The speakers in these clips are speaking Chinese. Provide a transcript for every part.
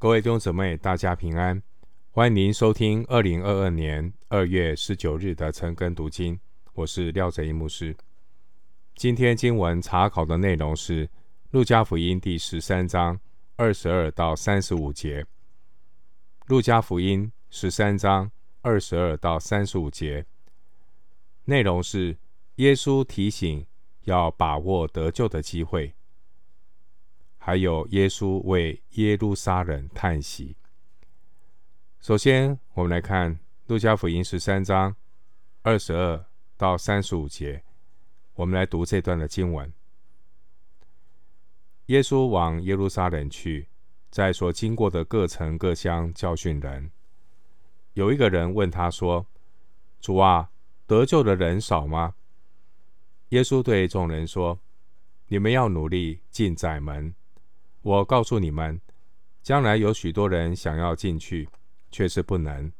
各位弟兄姊妹，大家平安！欢迎您收听二零二二年二月十九日的晨更读经，我是廖哲一牧师。今天经文查考的内容是《路加福音》第十三章二十二到三十五节，《路加福音》十三章二十二到三十五节，内容是耶稣提醒要把握得救的机会。还有耶稣为耶路撒冷叹息。首先，我们来看《路加福音》十三章二十二到三十五节，我们来读这段的经文。耶稣往耶路撒冷去，在所经过的各城各乡教训人。有一个人问他说：“主啊，得救的人少吗？”耶稣对众人说：“你们要努力进窄门。”我告诉你们，将来有许多人想要进去，却是不能。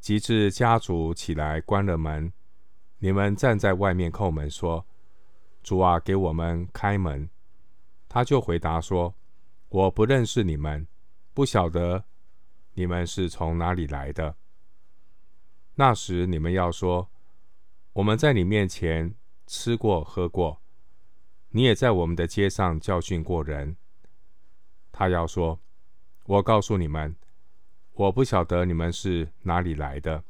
及至家主起来关了门，你们站在外面叩门，说：“主啊，给我们开门。”他就回答说：“我不认识你们，不晓得你们是从哪里来的。”那时你们要说：“我们在你面前吃过喝过，你也在我们的街上教训过人。”他要说：“我告诉你们，我不晓得你们是哪里来的。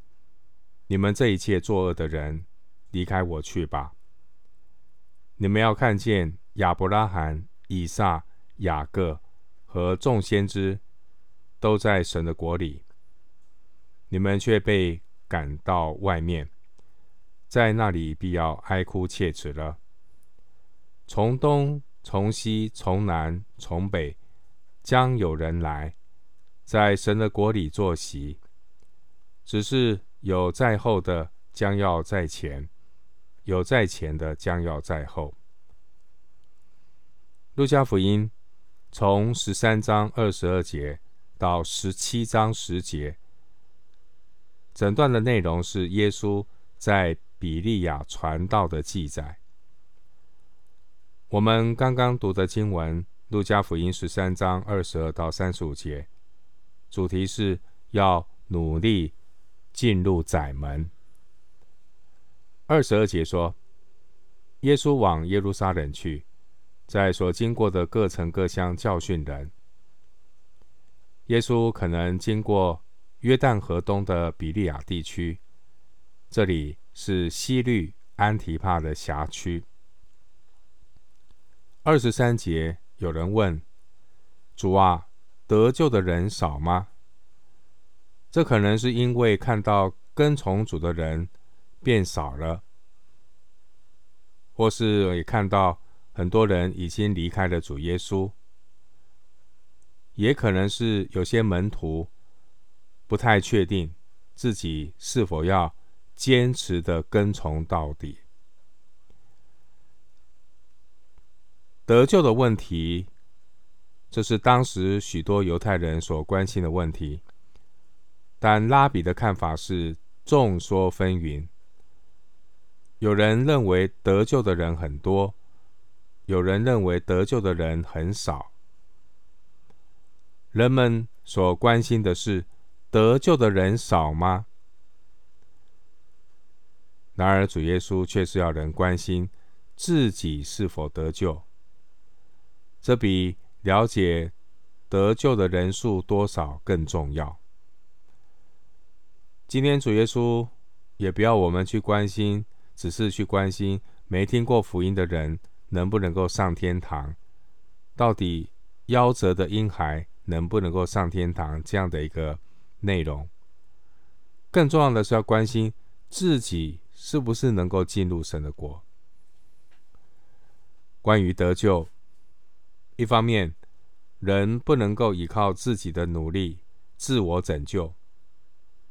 你们这一切作恶的人，离开我去吧。你们要看见亚伯拉罕、以撒、雅各和众先知都在神的国里，你们却被赶到外面，在那里必要哀哭切齿了。从东、从西、从南、从北。”将有人来，在神的国里坐席，只是有在后的将要在前，有在前的将要在后。路加福音从十三章二十二节到十七章十节，整段的内容是耶稣在比利亚传道的记载。我们刚刚读的经文。路加福音十三章二十二到三十五节，主题是要努力进入窄门。二十二节说，耶稣往耶路撒冷去，在所经过的各城各乡教训人。耶稣可能经过约旦河东的比利亚地区，这里是西律安提帕的辖区。二十三节。有人问：“主啊，得救的人少吗？”这可能是因为看到跟从主的人变少了，或是也看到很多人已经离开了主耶稣，也可能是有些门徒不太确定自己是否要坚持的跟从到底。得救的问题，这是当时许多犹太人所关心的问题。但拉比的看法是众说纷纭。有人认为得救的人很多，有人认为得救的人很少。人们所关心的是得救的人少吗？然而主耶稣却是要人关心自己是否得救。这比了解得救的人数多少更重要。今天主耶稣也不要我们去关心，只是去关心没听过福音的人能不能够上天堂，到底夭折的婴孩能不能够上天堂这样的一个内容。更重要的是要关心自己是不是能够进入神的国。关于得救。一方面，人不能够依靠自己的努力自我拯救，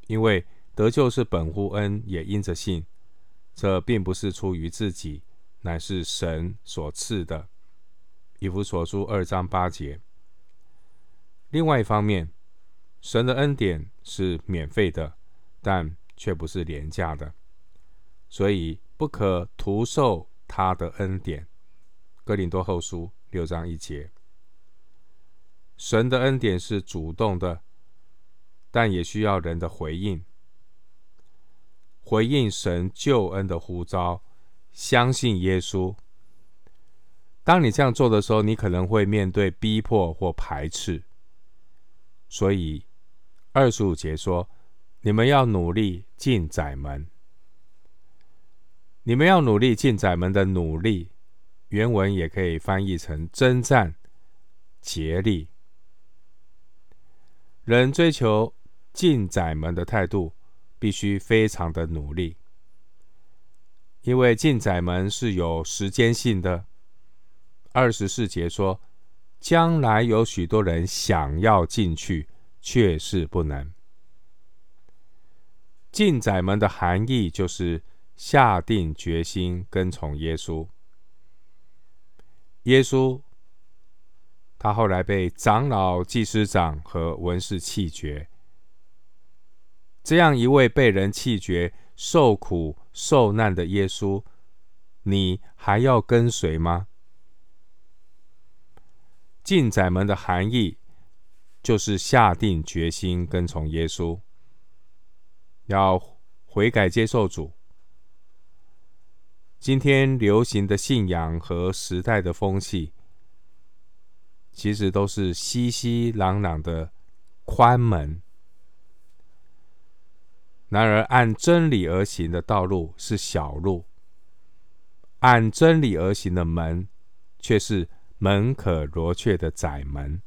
因为得救是本乎恩，也因着信。这并不是出于自己，乃是神所赐的。以弗所书二章八节。另外一方面，神的恩典是免费的，但却不是廉价的，所以不可徒受他的恩典。哥林多后书。六章一节，神的恩典是主动的，但也需要人的回应，回应神救恩的呼召，相信耶稣。当你这样做的时候，你可能会面对逼迫或排斥。所以二十五节说：“你们要努力进窄门。”你们要努力进窄门的努力，原文也可以翻译成征战、竭力。人追求进窄门的态度，必须非常的努力，因为进窄门是有时间性的。二十四节说，将来有许多人想要进去，却是不能。进窄门的含义就是下定决心跟从耶稣。耶稣，他后来被长老、祭司长和文士弃绝。这样一位被人弃绝、受苦受难的耶稣，你还要跟随吗？进窄门的含义，就是下定决心跟从耶稣，要悔改接受主。今天流行的信仰和时代的风气，其实都是熙熙攘攘的宽门。然而，按真理而行的道路是小路，按真理而行的门，却是。门可罗雀的窄门，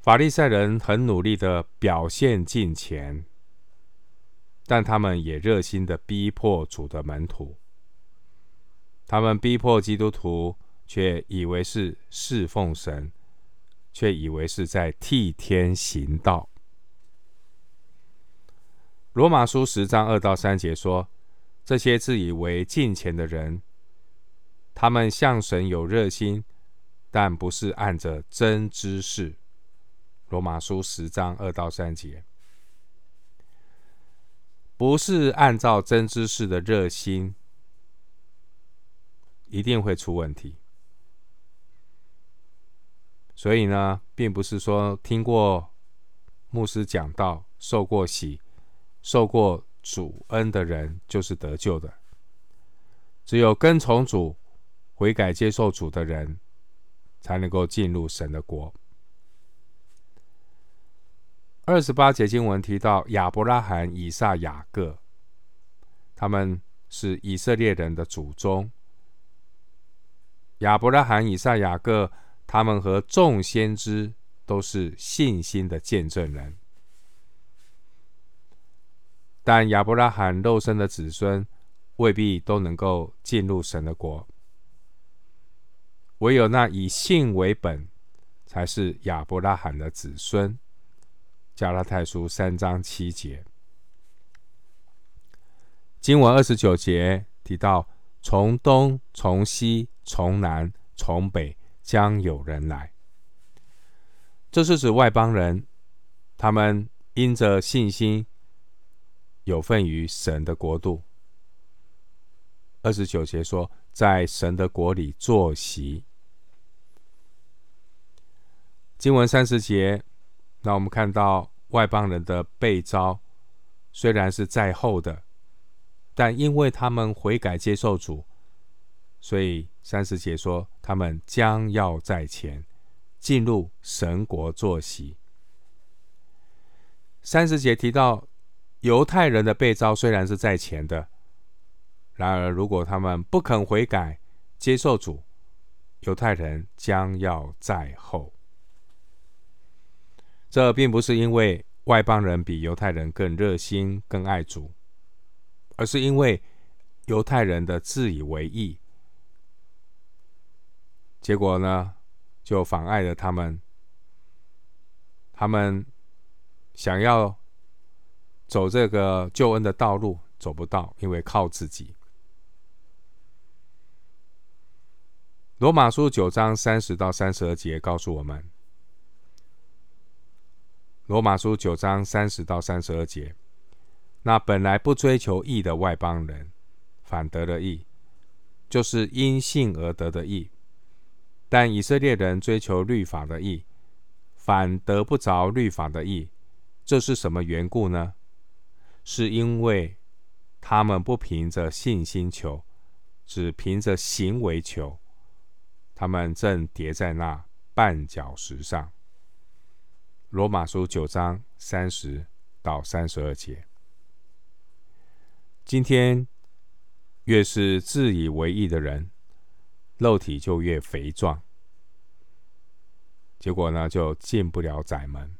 法利赛人很努力的表现敬虔，但他们也热心的逼迫主的门徒。他们逼迫基督徒，却以为是侍奉神，却以为是在替天行道。罗马书十章二到三节说：这些自以为敬虔的人。他们向神有热心，但不是按着真知识。罗马书十章二到三节，不是按照真知识的热心，一定会出问题。所以呢，并不是说听过牧师讲道、受过洗、受过主恩的人就是得救的，只有跟从主。悔改接受主的人，才能够进入神的国。二十八节经文提到亚伯拉罕、以撒、雅各，他们是以色列人的祖宗。亚伯拉罕、以撒、雅各，他们和众先知都是信心的见证人。但亚伯拉罕肉身的子孙未必都能够进入神的国。唯有那以信为本，才是亚伯拉罕的子孙。加拉太书三章七节，经文二十九节提到：从东、从西、从南、从北，将有人来。这是指外邦人，他们因着信心，有份于神的国度。二十九节说，在神的国里坐席。经文三十节，那我们看到外邦人的被招虽然是在后的，但因为他们悔改接受主，所以三十节说他们将要在前进入神国坐席。三十节提到犹太人的被招虽然是在前的，然而如果他们不肯悔改接受主，犹太人将要在后。这并不是因为外邦人比犹太人更热心、更爱主，而是因为犹太人的自以为意，结果呢，就妨碍了他们。他们想要走这个救恩的道路，走不到，因为靠自己。罗马书九章三十到三十二节告诉我们。罗马书九章三十到三十二节，那本来不追求义的外邦人，反得了义，就是因信而得的义，但以色列人追求律法的义，反得不着律法的义，这是什么缘故呢？是因为他们不凭着信心求，只凭着行为求，他们正跌在那绊脚石上。罗马书九章三十到三十二节。今天越是自以为义的人，肉体就越肥壮，结果呢，就进不了窄门。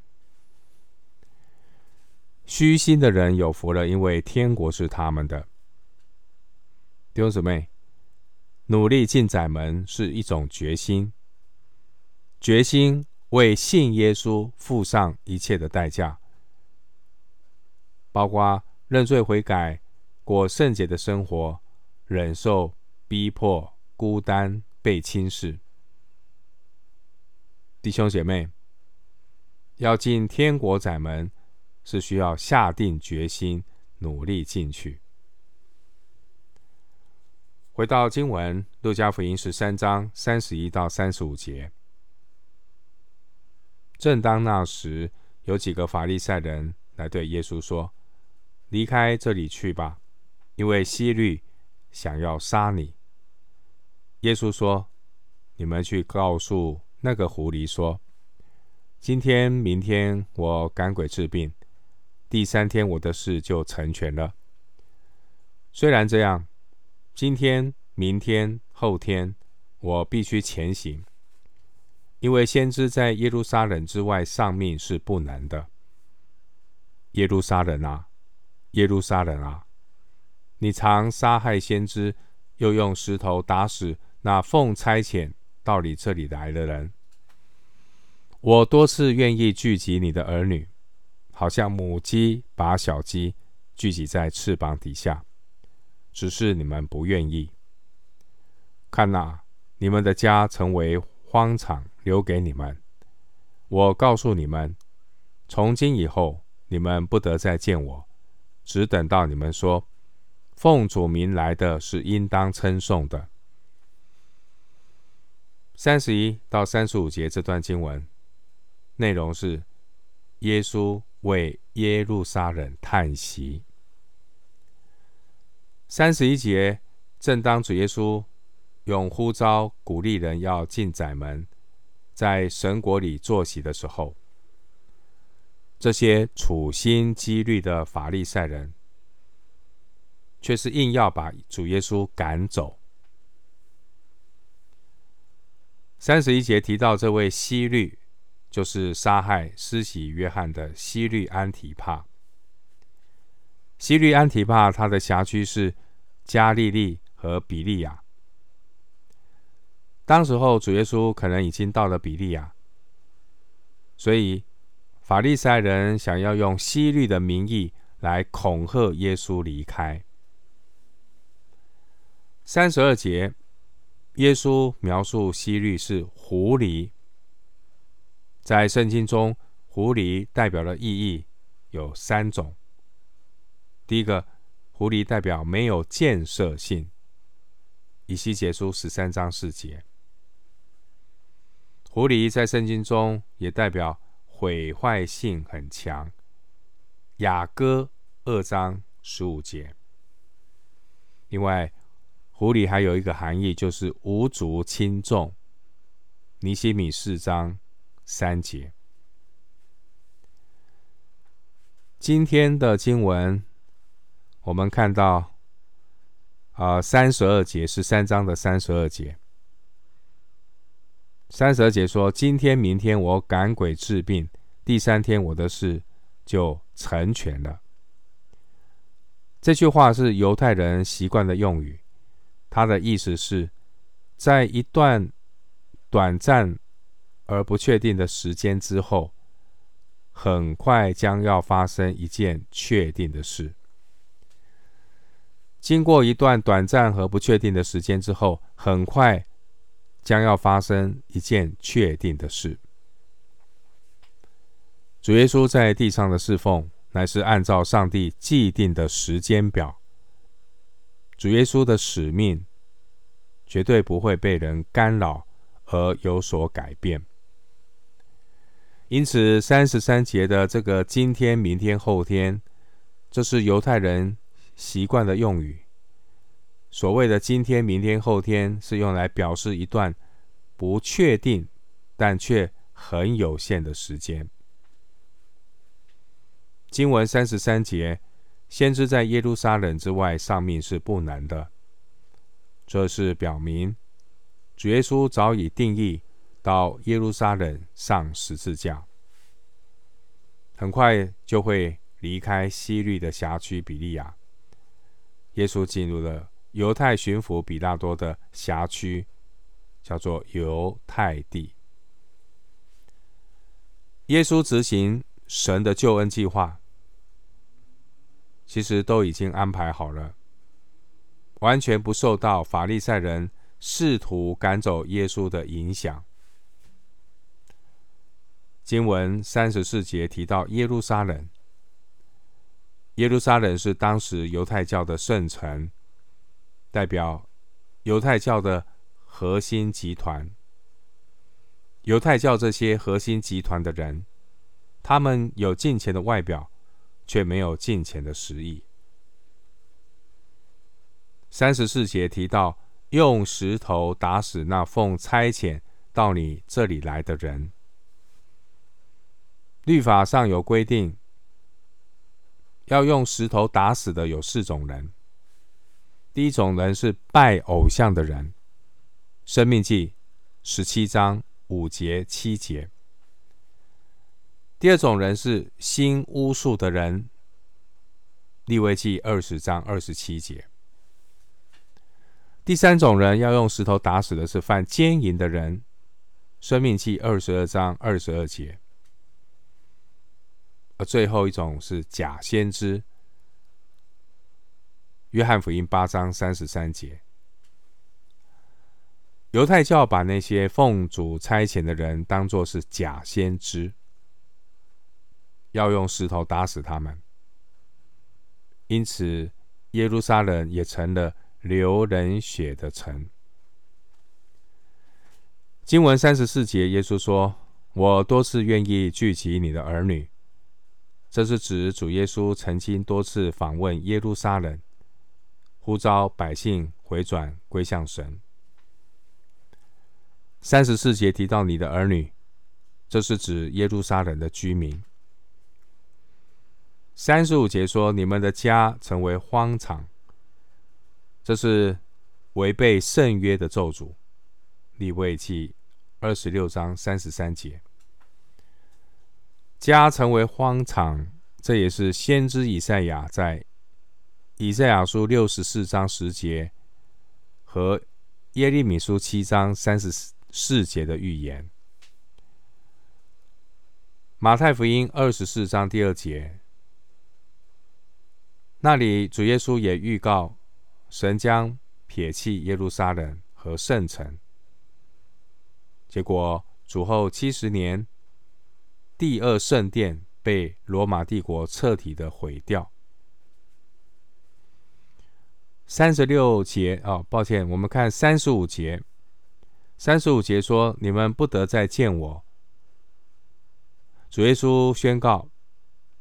虚心的人有福了，因为天国是他们的。弟兄姊妹，努力进窄门是一种决心，决心为信耶稣付上一切的代价，包括认罪悔改、过圣洁的生活、忍受逼迫、孤单、被轻视。弟兄姐妹，要进天国窄门。是需要下定决心，努力进去。回到经文，《路加福音》十三章三十一到三十五节。正当那时，有几个法利赛人来对耶稣说：“离开这里去吧，因为希律想要杀你。”耶稣说：“你们去告诉那个狐狸说，今天、明天我赶鬼治病。”第三天，我的事就成全了。虽然这样，今天、明天、后天，我必须前行，因为先知在耶路撒冷之外丧命是不能的。耶路撒冷啊，耶路撒冷啊，你常杀害先知，又用石头打死那奉差遣到你这里来的人。我多次愿意聚集你的儿女。好像母鸡把小鸡聚集在翅膀底下，只是你们不愿意。看哪，你们的家成为荒场，留给你们。我告诉你们，从今以后，你们不得再见我，只等到你们说，奉主名来的是应当称颂的。三十一到三十五节这段经文内容是耶稣。为耶路撒冷叹息。三十一节，正当主耶稣用呼召鼓励人要进窄门，在神国里坐席的时候，这些处心积虑的法利赛人，却是硬要把主耶稣赶走。三十一节提到这位希律。就是杀害施洗约翰的希律安提帕。希律安提帕，他的辖区是加利利和比利亚。当时候主耶稣可能已经到了比利亚，所以法利赛人想要用西律的名义来恐吓耶稣离开。三十二节，耶稣描述西律是狐狸。在圣经中，狐狸代表的意义有三种。第一个，狐狸代表没有建设性，以西结书十三章四节。狐狸在圣经中也代表毁坏性很强，雅歌二章十五节。另外，狐狸还有一个含义，就是无足轻重，尼西米四章。三节，今天的经文，我们看到，啊，三十二节是三章的三十二节。三十二节说：“今天、明天我赶鬼治病，第三天我的事就成全了。”这句话是犹太人习惯的用语，它的意思是，在一段短暂。而不确定的时间之后，很快将要发生一件确定的事。经过一段短暂和不确定的时间之后，很快将要发生一件确定的事。主耶稣在地上的侍奉，乃是按照上帝既定的时间表。主耶稣的使命绝对不会被人干扰。而有所改变。因此，三十三节的这个“今天、明天、后天”，这是犹太人习惯的用语。所谓的“今天、明天、后天”，是用来表示一段不确定但却很有限的时间。经文三十三节，先知在耶路撒冷之外丧命是不难的。这是表明主耶稣早已定义。到耶路撒冷上十字架，很快就会离开西律的辖区比利亚。耶稣进入了犹太巡抚比拉多的辖区，叫做犹太地。耶稣执行神的救恩计划，其实都已经安排好了，完全不受到法利赛人试图赶走耶稣的影响。经文三十四节提到耶路撒冷，耶路撒冷是当时犹太教的圣城，代表犹太教的核心集团。犹太教这些核心集团的人，他们有敬虔的外表，却没有敬虔的实意。三十四节提到用石头打死那奉差遣到你这里来的人。律法上有规定，要用石头打死的有四种人。第一种人是拜偶像的人，《生命记》十七章五节七节。第二种人是行巫术的人，《利未记》二十章二十七节。第三种人要用石头打死的是犯奸淫的人，《生命记》二十二章二十二节。而最后一种是假先知，约翰福音八章三十三节，犹太教把那些奉主差遣的人当作是假先知，要用石头打死他们。因此，耶路撒冷也成了流人血的城。经文三十四节，耶稣说：“我多次愿意聚集你的儿女。”这是指主耶稣曾经多次访问耶路撒冷，呼召百姓回转归向神。三十四节提到你的儿女，这是指耶路撒冷的居民。三十五节说你们的家成为荒场，这是违背圣约的咒诅。利未记二十六章三十三节。家成为荒场，这也是先知以赛亚在以赛亚书六十四章十节和耶利米书七章三十四节的预言。马太福音二十四章第二节，那里主耶稣也预告神将撇弃耶路撒冷和圣城，结果主后七十年。第二圣殿被罗马帝国彻底的毁掉。三十六节哦，抱歉，我们看三十五节。三十五节说：“你们不得再见我。”主耶稣宣告，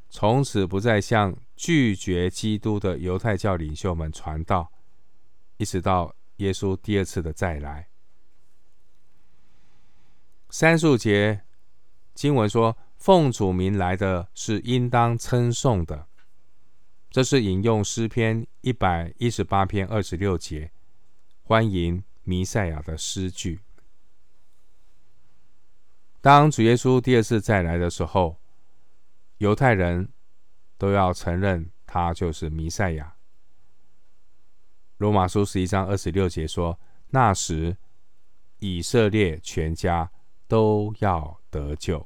从此不再向拒绝基督的犹太教领袖们传道，一直到耶稣第二次的再来。三十五节经文说。奉主名来的是应当称颂的，这是引用诗篇一百一十八篇二十六节，欢迎弥赛亚的诗句。当主耶稣第二次再来的时候，犹太人都要承认他就是弥赛亚。罗马书十一章二十六节说：“那时以色列全家都要得救。”